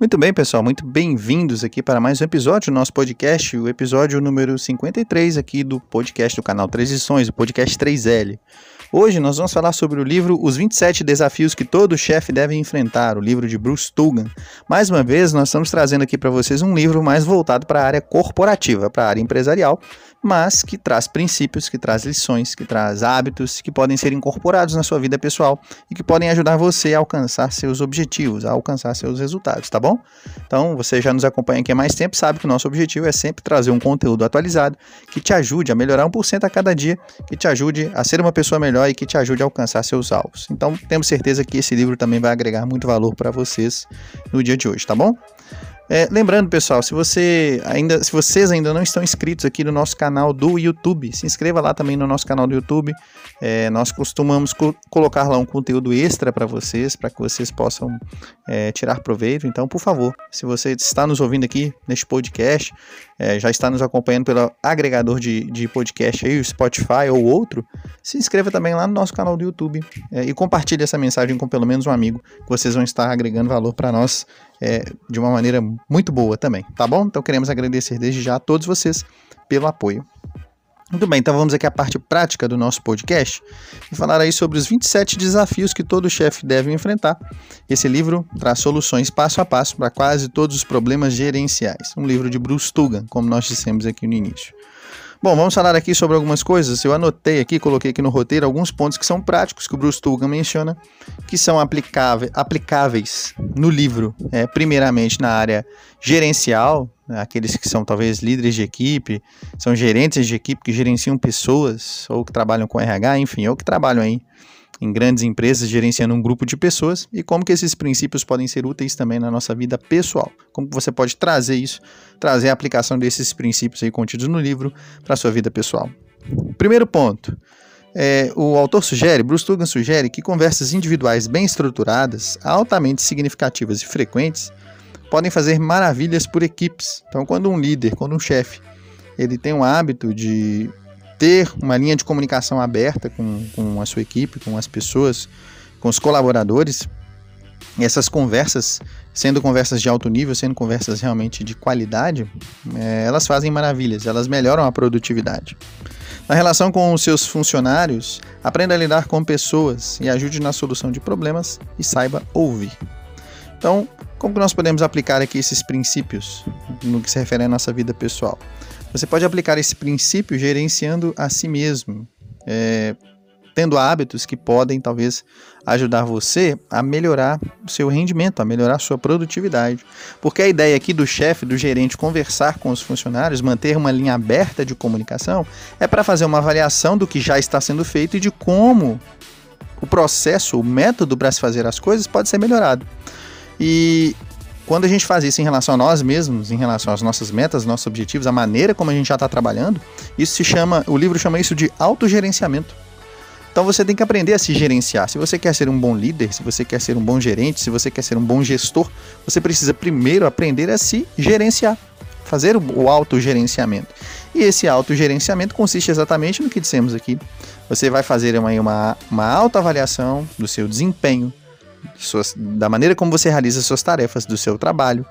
Muito bem, pessoal, muito bem-vindos aqui para mais um episódio do nosso podcast, o episódio número 53 aqui do podcast do canal Transições, o podcast 3L. Hoje nós vamos falar sobre o livro Os 27 Desafios que Todo Chefe Deve Enfrentar, o livro de Bruce Tugan. Mais uma vez, nós estamos trazendo aqui para vocês um livro mais voltado para a área corporativa, para a área empresarial, mas que traz princípios, que traz lições, que traz hábitos que podem ser incorporados na sua vida pessoal e que podem ajudar você a alcançar seus objetivos, a alcançar seus resultados, tá bom? Então, você já nos acompanha aqui há mais tempo, sabe que o nosso objetivo é sempre trazer um conteúdo atualizado que te ajude a melhorar 1% a cada dia, que te ajude a ser uma pessoa melhor e que te ajude a alcançar seus alvos. Então, temos certeza que esse livro também vai agregar muito valor para vocês no dia de hoje, tá bbom? É, lembrando, pessoal, se você ainda, se vocês ainda não estão inscritos aqui no nosso canal do YouTube, se inscreva lá também no nosso canal do YouTube. É, nós costumamos co colocar lá um conteúdo extra para vocês, para que vocês possam é, tirar proveito. Então, por favor, se você está nos ouvindo aqui neste podcast, é, já está nos acompanhando pelo agregador de, de podcast aí, o Spotify ou outro, se inscreva também lá no nosso canal do YouTube é, e compartilhe essa mensagem com pelo menos um amigo, que vocês vão estar agregando valor para nós é, de uma maneira muito boa também, tá bom? Então queremos agradecer desde já a todos vocês pelo apoio. Muito bem, então vamos aqui à parte prática do nosso podcast e falar aí sobre os 27 desafios que todo chefe deve enfrentar. Esse livro traz soluções passo a passo para quase todos os problemas gerenciais. Um livro de Bruce Tugan, como nós dissemos aqui no início. Bom, vamos falar aqui sobre algumas coisas. Eu anotei aqui, coloquei aqui no roteiro alguns pontos que são práticos que o Bruce Tugan menciona, que são aplicáveis, aplicáveis no livro, é, primeiramente na área gerencial, né, aqueles que são talvez líderes de equipe, são gerentes de equipe que gerenciam pessoas ou que trabalham com RH, enfim, ou que trabalham aí em grandes empresas gerenciando um grupo de pessoas e como que esses princípios podem ser úteis também na nossa vida pessoal. Como você pode trazer isso, trazer a aplicação desses princípios aí contidos no livro para a sua vida pessoal. Primeiro ponto. É, o autor sugere, Bruce Tugan sugere, que conversas individuais bem estruturadas, altamente significativas e frequentes, podem fazer maravilhas por equipes. Então, quando um líder, quando um chefe, ele tem um hábito de ter uma linha de comunicação aberta com, com a sua equipe, com as pessoas, com os colaboradores. E essas conversas, sendo conversas de alto nível, sendo conversas realmente de qualidade, é, elas fazem maravilhas, elas melhoram a produtividade. Na relação com os seus funcionários, aprenda a lidar com pessoas e ajude na solução de problemas e saiba ouvir. Então, como que nós podemos aplicar aqui esses princípios no que se refere à nossa vida pessoal? Você pode aplicar esse princípio gerenciando a si mesmo, é, tendo hábitos que podem talvez ajudar você a melhorar o seu rendimento, a melhorar a sua produtividade. Porque a ideia aqui do chefe, do gerente, conversar com os funcionários, manter uma linha aberta de comunicação, é para fazer uma avaliação do que já está sendo feito e de como o processo, o método para se fazer as coisas pode ser melhorado. E quando a gente faz isso em relação a nós mesmos, em relação às nossas metas, nossos objetivos, a maneira como a gente já está trabalhando, isso se chama, o livro chama isso de autogerenciamento. Então você tem que aprender a se gerenciar. Se você quer ser um bom líder, se você quer ser um bom gerente, se você quer ser um bom gestor, você precisa primeiro aprender a se gerenciar, fazer o autogerenciamento. E esse autogerenciamento consiste exatamente no que dissemos aqui. Você vai fazer uma, uma, uma autoavaliação do seu desempenho, suas, da maneira como você realiza suas tarefas, do seu trabalho,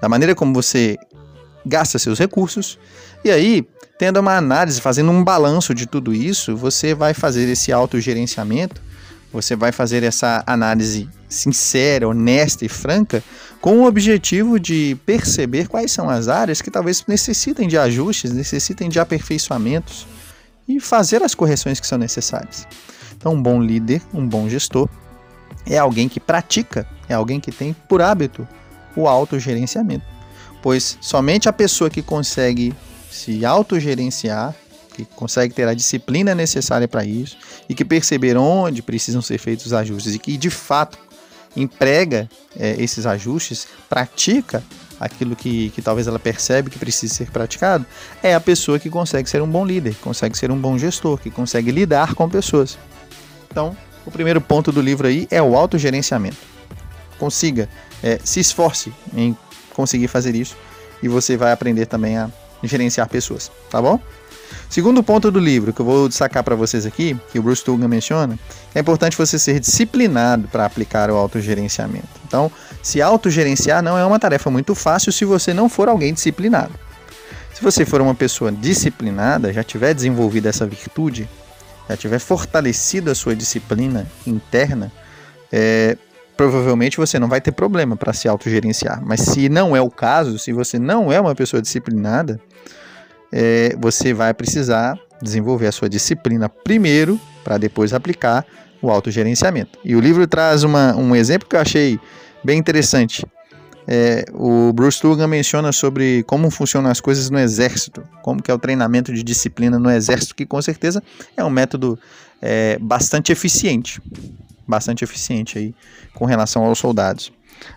da maneira como você gasta seus recursos. E aí, tendo uma análise, fazendo um balanço de tudo isso, você vai fazer esse autogerenciamento, você vai fazer essa análise sincera, honesta e franca, com o objetivo de perceber quais são as áreas que talvez necessitem de ajustes, necessitem de aperfeiçoamentos e fazer as correções que são necessárias. Então, um bom líder, um bom gestor, é alguém que pratica, é alguém que tem por hábito o autogerenciamento. Pois somente a pessoa que consegue se autogerenciar, que consegue ter a disciplina necessária para isso e que perceber onde precisam ser feitos os ajustes e que de fato emprega é, esses ajustes, pratica aquilo que, que talvez ela percebe que precisa ser praticado, é a pessoa que consegue ser um bom líder, consegue ser um bom gestor, que consegue lidar com pessoas. Então, o primeiro ponto do livro aí é o autogerenciamento. Consiga, é, se esforce em conseguir fazer isso e você vai aprender também a gerenciar pessoas, tá bom? Segundo ponto do livro que eu vou destacar para vocês aqui, que o Bruce Tugan menciona, é importante você ser disciplinado para aplicar o autogerenciamento. Então, Se autogerenciar não é uma tarefa muito fácil se você não for alguém disciplinado. Se você for uma pessoa disciplinada, já tiver desenvolvido essa virtude, já tiver fortalecido a sua disciplina interna, é, provavelmente você não vai ter problema para se autogerenciar. Mas se não é o caso, se você não é uma pessoa disciplinada, é, você vai precisar desenvolver a sua disciplina primeiro para depois aplicar o autogerenciamento. E o livro traz uma, um exemplo que eu achei bem interessante. É, o Bruce Tugan menciona sobre como funcionam as coisas no exército, como que é o treinamento de disciplina no exército, que com certeza é um método é, bastante eficiente, bastante eficiente aí com relação aos soldados.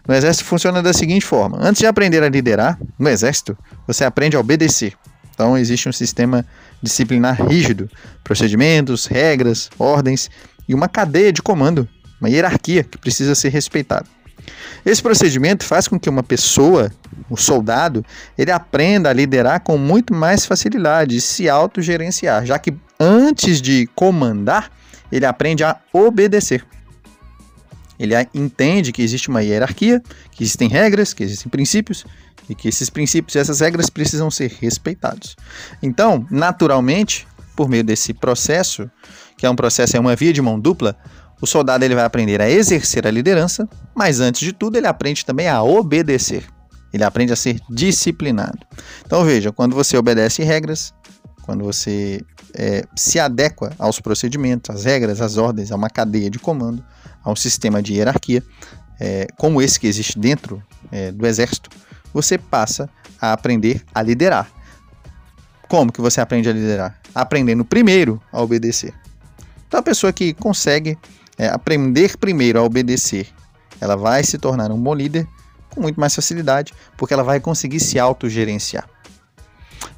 No exército funciona da seguinte forma: antes de aprender a liderar, no exército, você aprende a obedecer. Então existe um sistema disciplinar rígido, procedimentos, regras, ordens e uma cadeia de comando, uma hierarquia que precisa ser respeitada. Esse procedimento faz com que uma pessoa, o soldado, ele aprenda a liderar com muito mais facilidade e se autogerenciar, já que antes de comandar, ele aprende a obedecer. Ele entende que existe uma hierarquia, que existem regras, que existem princípios e que esses princípios e essas regras precisam ser respeitados. Então, naturalmente, por meio desse processo, que é um processo, é uma via de mão dupla, o soldado ele vai aprender a exercer a liderança, mas antes de tudo ele aprende também a obedecer. Ele aprende a ser disciplinado. Então veja, quando você obedece regras, quando você é, se adequa aos procedimentos, às regras, às ordens, a uma cadeia de comando, a um sistema de hierarquia, é, como esse que existe dentro é, do exército, você passa a aprender a liderar. Como que você aprende a liderar? Aprendendo primeiro a obedecer. Então a pessoa que consegue é, aprender primeiro a obedecer, ela vai se tornar um bom líder com muito mais facilidade, porque ela vai conseguir se autogerenciar.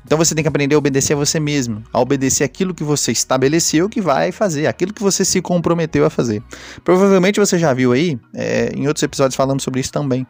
Então você tem que aprender a obedecer a você mesmo, a obedecer aquilo que você estabeleceu que vai fazer, aquilo que você se comprometeu a fazer. Provavelmente você já viu aí, é, em outros episódios falamos sobre isso também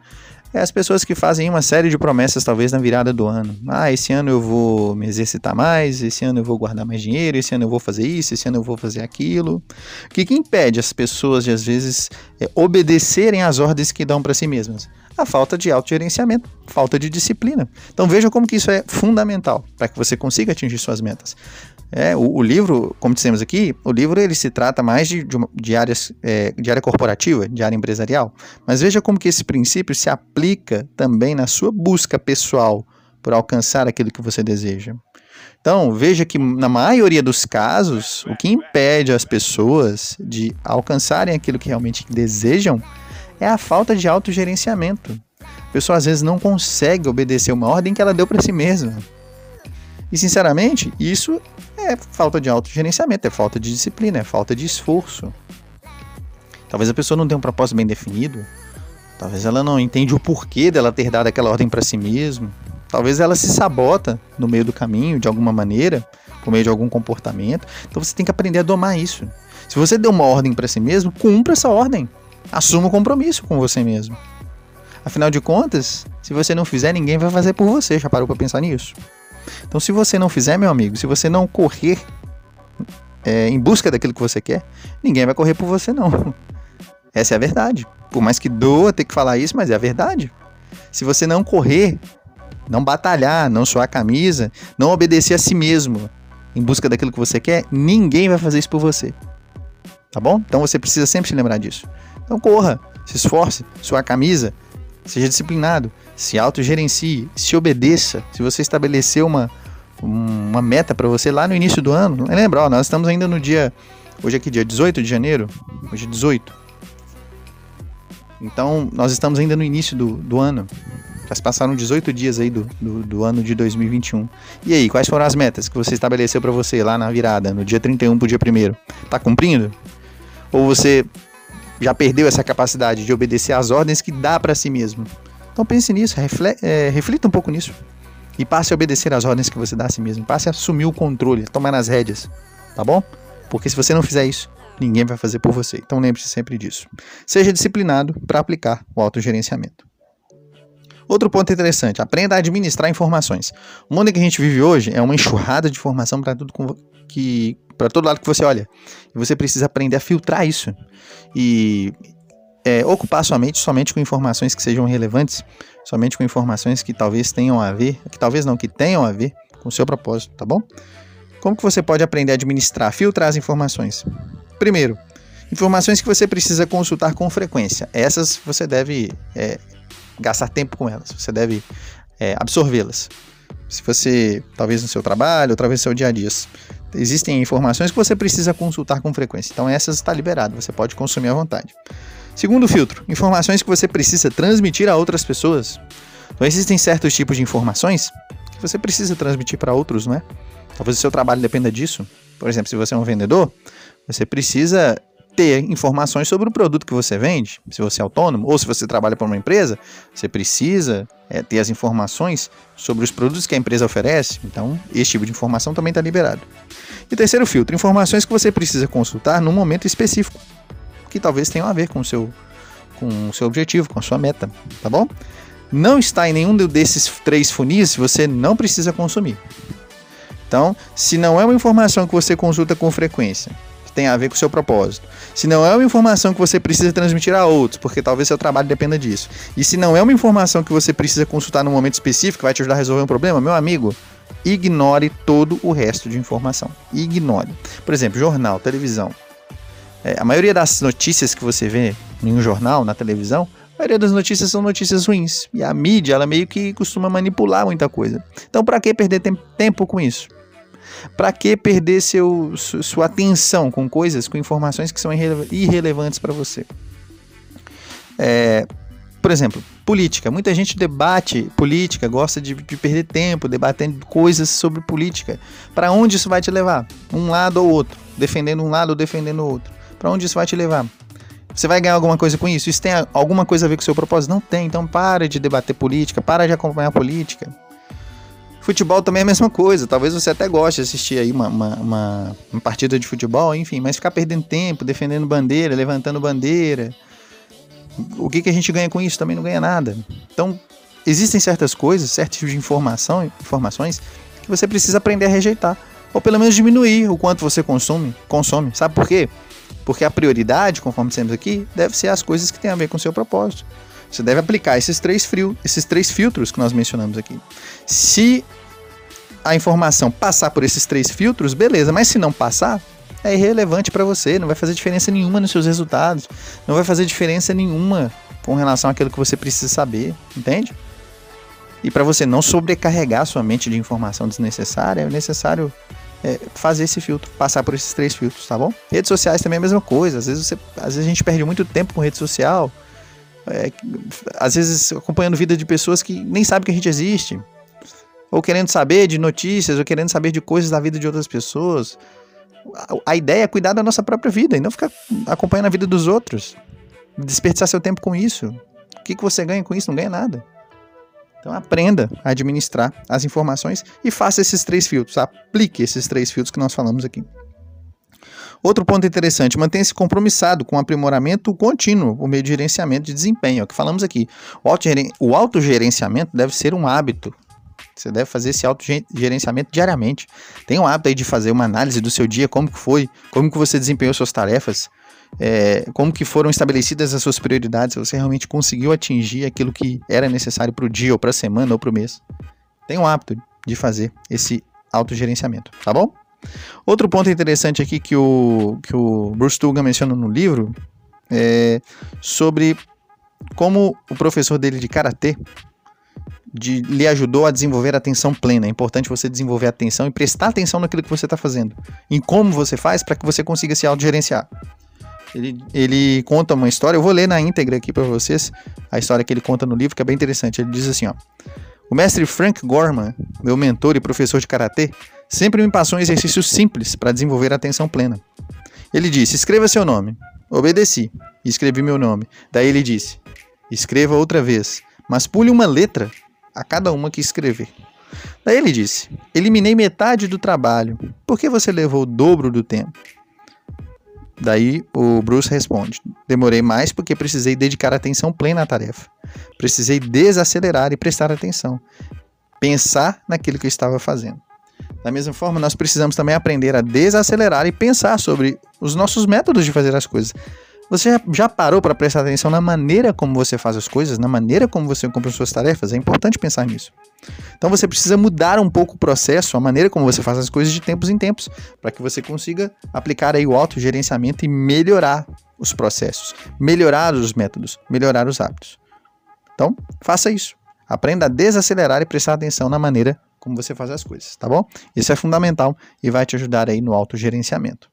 é as pessoas que fazem uma série de promessas, talvez na virada do ano. Ah, esse ano eu vou me exercitar mais, esse ano eu vou guardar mais dinheiro, esse ano eu vou fazer isso, esse ano eu vou fazer aquilo. O que, que impede as pessoas de, às vezes, é, obedecerem às ordens que dão para si mesmas? A falta de autogerenciamento, falta de disciplina. Então veja como que isso é fundamental para que você consiga atingir suas metas. É, o, o, livro, como dissemos aqui, o livro ele se trata mais de, de, de, áreas, é, de área corporativa, de área empresarial. Mas veja como que esse princípio se aplica também na sua busca pessoal por alcançar aquilo que você deseja. Então, veja que na maioria dos casos, o que impede as pessoas de alcançarem aquilo que realmente desejam é a falta de autogerenciamento. A pessoa às vezes não consegue obedecer uma ordem que ela deu para si mesma. E sinceramente, isso é falta de autogerenciamento, é falta de disciplina, é falta de esforço. Talvez a pessoa não tenha um propósito bem definido. Talvez ela não entende o porquê dela ter dado aquela ordem para si mesma. Talvez ela se sabota no meio do caminho de alguma maneira, por meio de algum comportamento. Então você tem que aprender a domar isso. Se você deu uma ordem para si mesmo, cumpra essa ordem. Assuma o compromisso com você mesmo. Afinal de contas, se você não fizer, ninguém vai fazer por você. Já parou para pensar nisso? Então, se você não fizer, meu amigo, se você não correr é, em busca daquilo que você quer, ninguém vai correr por você, não. Essa é a verdade. Por mais que doa ter que falar isso, mas é a verdade. Se você não correr, não batalhar, não suar a camisa, não obedecer a si mesmo em busca daquilo que você quer, ninguém vai fazer isso por você. Tá bom? Então você precisa sempre se lembrar disso. Então corra, se esforce, sua camisa, seja disciplinado, se autogerencie, se obedeça. Se você estabeleceu uma, uma meta para você lá no início do ano, lembra, ó, nós estamos ainda no dia. Hoje é que dia? 18 de janeiro? Hoje é 18. Então, nós estamos ainda no início do, do ano. Já se passaram 18 dias aí do, do, do, ano de 2021. E aí, quais foram as metas que você estabeleceu para você lá na virada, no dia 31 pro dia 1 Tá cumprindo? Ou você já perdeu essa capacidade de obedecer às ordens que dá para si mesmo? Então pense nisso, é, reflita um pouco nisso. E passe a obedecer às ordens que você dá a si mesmo. Passe a assumir o controle, a tomar nas rédeas. Tá bom? Porque se você não fizer isso, ninguém vai fazer por você. Então lembre-se sempre disso. Seja disciplinado para aplicar o autogerenciamento. Outro ponto interessante, aprenda a administrar informações. O mundo que a gente vive hoje é uma enxurrada de informação para tudo que para todo lado que você olha. E você precisa aprender a filtrar isso. E é, ocupar sua mente somente com informações que sejam relevantes, somente com informações que talvez tenham a ver, que talvez não, que tenham a ver com o seu propósito, tá bom? Como que você pode aprender a administrar, filtrar as informações? Primeiro, informações que você precisa consultar com frequência. Essas você deve é, gastar tempo com elas, você deve é, absorvê-las. Se você, talvez no seu trabalho, ou talvez no seu dia a dia, existem informações que você precisa consultar com frequência. Então essas está liberado, você pode consumir à vontade. Segundo filtro, informações que você precisa transmitir a outras pessoas. Então existem certos tipos de informações que você precisa transmitir para outros, não é? Talvez o seu trabalho dependa disso. Por exemplo, se você é um vendedor, você precisa ter informações sobre o produto que você vende. Se você é autônomo ou se você trabalha para uma empresa, você precisa é, ter as informações sobre os produtos que a empresa oferece. Então, esse tipo de informação também está liberado. E terceiro filtro, informações que você precisa consultar num momento específico que talvez tenham a ver com o seu, com o seu objetivo, com a sua meta, tá bom? Não está em nenhum desses três funis, você não precisa consumir. Então, se não é uma informação que você consulta com frequência, tem a ver com o seu propósito, se não é uma informação que você precisa transmitir a outros, porque talvez seu trabalho dependa disso, e se não é uma informação que você precisa consultar num momento específico vai te ajudar a resolver um problema, meu amigo, ignore todo o resto de informação. Ignore. Por exemplo, jornal, televisão. É, a maioria das notícias que você vê em um jornal, na televisão, a maioria das notícias são notícias ruins. E a mídia, ela meio que costuma manipular muita coisa. Então, para que perder tempo com isso? Para que perder seu, sua atenção com coisas, com informações que são irrelevantes para você? É, por exemplo, política. Muita gente debate política, gosta de, de perder tempo debatendo coisas sobre política. Para onde isso vai te levar? Um lado ou outro, defendendo um lado ou defendendo o outro. Para onde isso vai te levar? Você vai ganhar alguma coisa com isso? Isso tem alguma coisa a ver com o seu propósito? Não tem. Então para de debater política, para de acompanhar política. Futebol também é a mesma coisa. Talvez você até goste de assistir aí uma, uma, uma, uma partida de futebol, enfim, mas ficar perdendo tempo, defendendo bandeira, levantando bandeira. O que, que a gente ganha com isso? Também não ganha nada. Então, existem certas coisas, certos tipos de informação, informações que você precisa aprender a rejeitar. Ou pelo menos diminuir o quanto você consome. consome. Sabe por quê? Porque a prioridade, conforme dissemos aqui, deve ser as coisas que têm a ver com o seu propósito. Você deve aplicar esses três, frio, esses três filtros que nós mencionamos aqui. Se a informação passar por esses três filtros, beleza, mas se não passar, é irrelevante para você, não vai fazer diferença nenhuma nos seus resultados, não vai fazer diferença nenhuma com relação àquilo que você precisa saber, entende? E para você não sobrecarregar sua mente de informação desnecessária, é necessário é, fazer esse filtro, passar por esses três filtros, tá bom? Redes sociais também é a mesma coisa. Às vezes, você, às vezes a gente perde muito tempo com rede social, é, às vezes acompanhando vida de pessoas que nem sabem que a gente existe, ou querendo saber de notícias, ou querendo saber de coisas da vida de outras pessoas. A, a ideia é cuidar da nossa própria vida e não ficar acompanhando a vida dos outros. Desperdiçar seu tempo com isso. O que, que você ganha com isso? Não ganha nada. Então aprenda a administrar as informações e faça esses três filtros, aplique esses três filtros que nós falamos aqui. Outro ponto interessante, mantenha-se compromissado com o aprimoramento contínuo por meio de gerenciamento de desempenho, é o que falamos aqui. O autogerenciamento deve ser um hábito. Você deve fazer esse autogerenciamento diariamente. Tem um hábito aí de fazer uma análise do seu dia, como que foi, como que você desempenhou suas tarefas, é, como que foram estabelecidas as suas prioridades, se você realmente conseguiu atingir aquilo que era necessário para o dia, ou para a semana, ou para o mês. Tem um hábito de fazer esse autogerenciamento, tá bom? Outro ponto interessante aqui que o, que o Bruce Tugan menciona no livro é sobre como o professor dele de karatê de, lhe ajudou a desenvolver a atenção plena. É importante você desenvolver a atenção e prestar atenção naquilo que você está fazendo, em como você faz para que você consiga se autogerenciar. Ele, ele conta uma história, eu vou ler na íntegra aqui para vocês a história que ele conta no livro, que é bem interessante. Ele diz assim: ó, O mestre Frank Gorman, meu mentor e professor de karatê, sempre me passou um exercício simples para desenvolver a atenção plena. Ele disse: Escreva seu nome. Obedeci e escrevi meu nome. Daí ele disse: Escreva outra vez, mas pule uma letra a cada uma que escrever. Daí ele disse: Eliminei metade do trabalho. Por que você levou o dobro do tempo? Daí o Bruce responde: Demorei mais porque precisei dedicar atenção plena à tarefa. Precisei desacelerar e prestar atenção. Pensar naquilo que eu estava fazendo. Da mesma forma, nós precisamos também aprender a desacelerar e pensar sobre os nossos métodos de fazer as coisas. Você já parou para prestar atenção na maneira como você faz as coisas, na maneira como você cumpre suas tarefas? É importante pensar nisso. Então você precisa mudar um pouco o processo, a maneira como você faz as coisas de tempos em tempos, para que você consiga aplicar aí o autogerenciamento e melhorar os processos, melhorar os métodos, melhorar os hábitos. Então, faça isso. Aprenda a desacelerar e prestar atenção na maneira como você faz as coisas, tá bom? Isso é fundamental e vai te ajudar aí no autogerenciamento.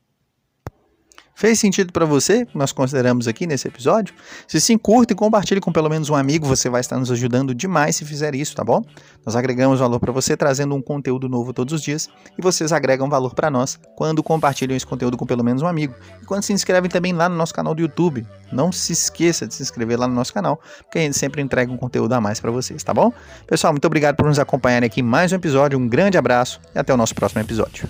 Fez sentido para você nós consideramos aqui nesse episódio? Se sim, curta e compartilhe com pelo menos um amigo, você vai estar nos ajudando demais se fizer isso, tá bom? Nós agregamos valor para você trazendo um conteúdo novo todos os dias e vocês agregam valor para nós quando compartilham esse conteúdo com pelo menos um amigo e quando se inscrevem também lá no nosso canal do YouTube. Não se esqueça de se inscrever lá no nosso canal, porque a gente sempre entrega um conteúdo a mais para vocês, tá bom? Pessoal, muito obrigado por nos acompanharem aqui mais um episódio, um grande abraço e até o nosso próximo episódio.